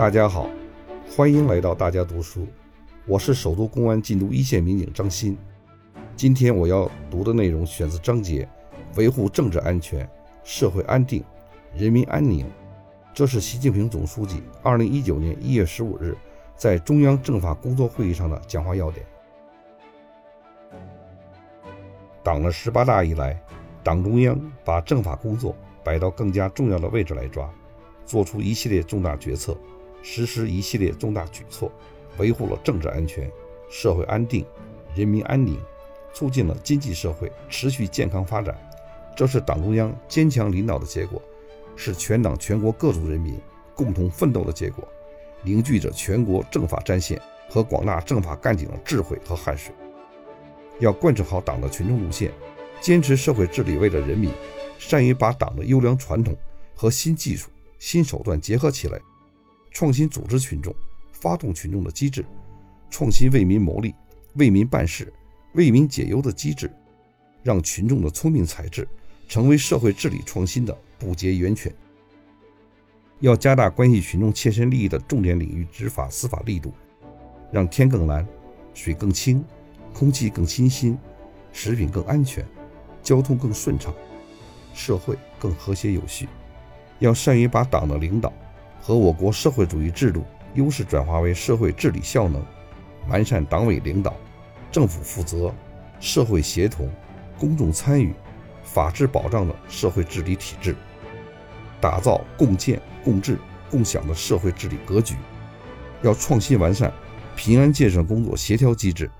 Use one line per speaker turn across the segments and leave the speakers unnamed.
大家好，欢迎来到大家读书，我是首都公安禁毒一线民警张鑫。今天我要读的内容选自章节“维护政治安全、社会安定、人民安宁”，这是习近平总书记2019年1月15日在中央政法工作会议上的讲话要点。党的十八大以来，党中央把政法工作摆到更加重要的位置来抓，做出一系列重大决策，实施一系列重大举措，维护了政治安全、社会安定、人民安宁。促进了经济社会持续健康发展，这是党中央坚强领导的结果，是全党全国各族人民共同奋斗的结果，凝聚着全国政法战线和广大政法干警的智慧和汗水。要贯彻好党的群众路线，坚持社会治理为了人民，善于把党的优良传统和新技术、新手段结合起来，创新组织群众、发动群众的机制，创新为民谋利、为民办事。为民解忧的机制，让群众的聪明才智成为社会治理创新的不竭源泉。要加大关系群众切身利益的重点领域执法司法力度，让天更蓝、水更清、空气更清新、食品更安全、交通更顺畅、社会更和谐有序。要善于把党的领导和我国社会主义制度优势转化为社会治理效能，完善党委领导。政府负责、社会协同、公众参与、法治保障的社会治理体制，打造共建、共治、共享的社会治理格局。要创新完善平安建设工作协调机制，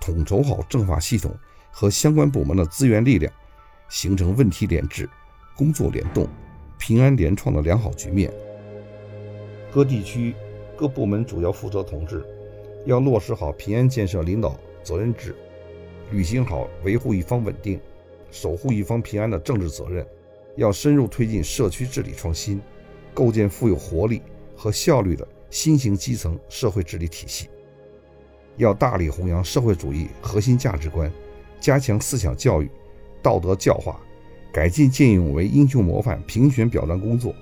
统筹好政法系统和相关部门的资源力量，形成问题联治、工作联动、平安联创的良好局面。各地区各部门主要负责同志要落实好平安建设领导。责任制，履行好维护一方稳定、守护一方平安的政治责任。要深入推进社区治理创新，构建富有活力和效率的新型基层社会治理体系。要大力弘扬社会主义核心价值观，加强思想教育、道德教化，改进见义勇为英雄模范评选表彰工作，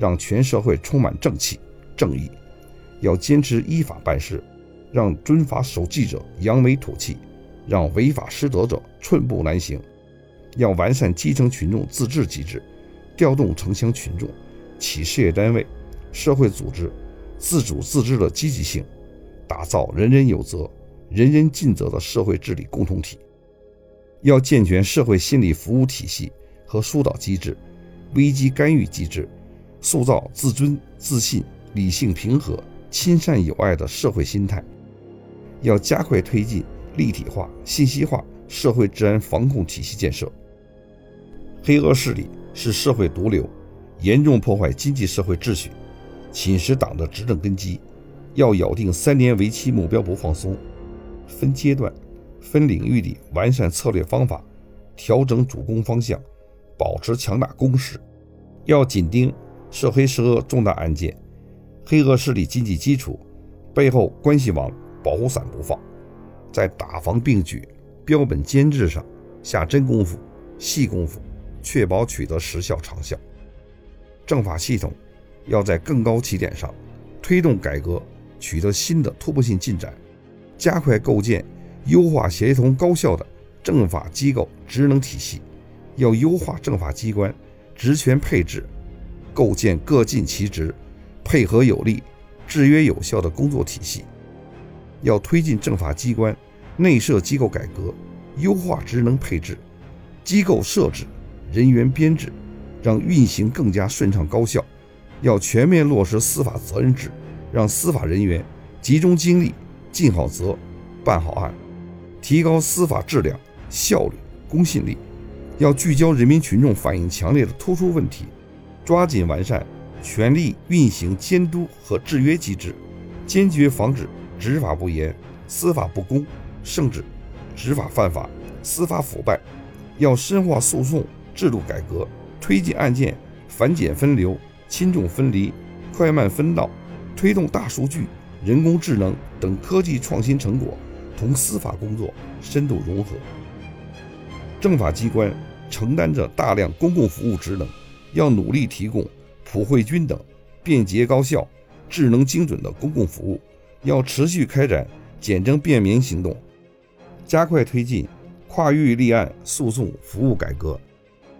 让全社会充满正气、正义。要坚持依法办事。让遵法守纪者扬眉吐气，让违法失德者寸步难行。要完善基层群众自治机制，调动城乡群众、企事业单位、社会组织自主自治的积极性，打造人人有责、人人尽责的社会治理共同体。要健全社会心理服务体系和疏导机制、危机干预机制，塑造自尊、自信、理性、平和、亲善友爱的社会心态。要加快推进立体化、信息化社会治安防控体系建设。黑恶势力是社会毒瘤，严重破坏经济社会秩序，侵蚀党的执政根基。要咬定三年为期目标不放松，分阶段、分领域地完善策略方法，调整主攻方向，保持强大攻势。要紧盯涉黑涉恶重大案件，黑恶势力经济基础背后关系网。保护伞不放，在打防并举、标本兼治上下真功夫、细功夫，确保取得实效长效。政法系统要在更高起点上推动改革，取得新的突破性进展，加快构建优化、协同、高效的政法机构职能体系。要优化政法机关职权配置，构建各尽其职、配合有力、制约有效的工作体系。要推进政法机关内设机构改革，优化职能配置、机构设置、人员编制，让运行更加顺畅高效。要全面落实司法责任制，让司法人员集中精力尽好责、办好案，提高司法质量、效率、公信力。要聚焦人民群众反映强烈的突出问题，抓紧完善权力运行监督和制约机制，坚决防止。执法不严、司法不公，甚至执法犯法、司法腐败，要深化诉讼制度改革，推进案件繁简分流、轻重分离、快慢分道，推动大数据、人工智能等科技创新成果同司法工作深度融合。政法机关承担着大量公共服务职能，要努力提供普惠均等、便捷高效、智能精准的公共服务，要持续开展简政便民行动，加快推进跨域立案诉讼服务改革，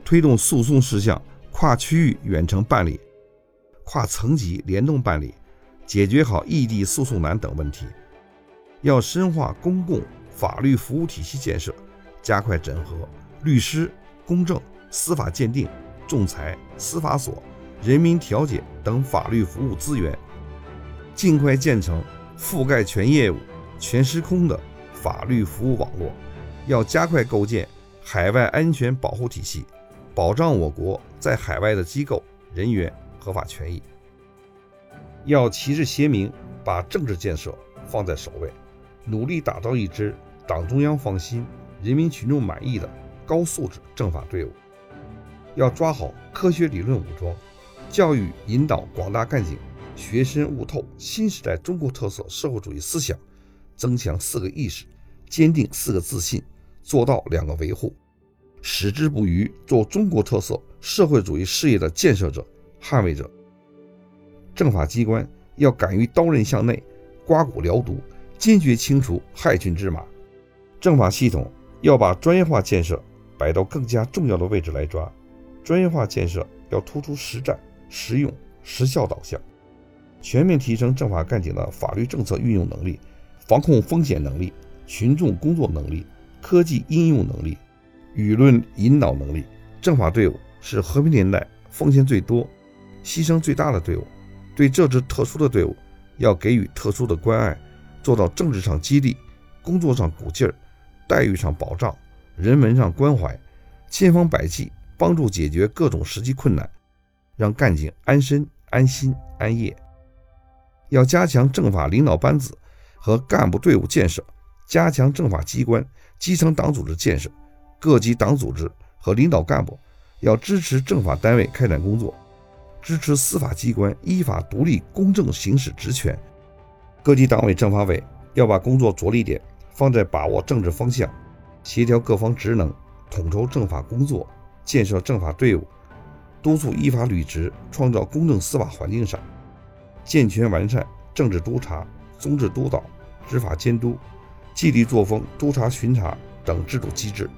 推动诉讼事项跨区域远程办理、跨层级联动办理，解决好异地诉讼难等问题。要深化公共法律服务体系建设，加快整合律师、公证、司法鉴定、仲裁、司法所、人民调解等法律服务资源，尽快建成覆盖全业务、全时空的法律服务网络。要加快构建海外安全保护体系，保障我国在海外的机构人员合法权益。要旗帜鲜明，把政治建设放在首位。努力打造一支党中央放心、人民群众满意的高素质政法队伍。要抓好科学理论武装，教育引导广大干警学深悟透新时代中国特色社会主义思想，增强四个意识，坚定四个自信，做到两个维护，矢志不渝做中国特色社会主义事业的建设者、捍卫者。政法机关要敢于刀刃向内，刮骨疗毒。坚决清除害群之马，政法系统要把专业化建设摆到更加重要的位置来抓。专业化建设要突出实战、实用、实效导向，全面提升政法干警的法律政策运用能力、防控风险能力、群众工作能力、科技应用能力、舆论引导能力。政法队伍是和平年代奉献最多、牺牲最大的队伍，对这支特殊的队伍要给予特殊的关爱。做到政治上激励，工作上鼓劲儿，待遇上保障，人文上关怀，千方百计帮助解决各种实际困难，让干警安身、安心、安业。要加强政法领导班子和干部队伍建设，加强政法机关基层党组织建设，各级党组织和领导干部要支持政法单位开展工作，支持司法机关依法独立公正行使职权。各级党委政法委要把工作着力点放在把握政治方向、协调各方职能、统筹政法工作、建设政法队伍、督促依法履职、创造公正司法环境上，健全完善政治督察、综治督导、执法监督、纪律作风督查巡查等制度机制。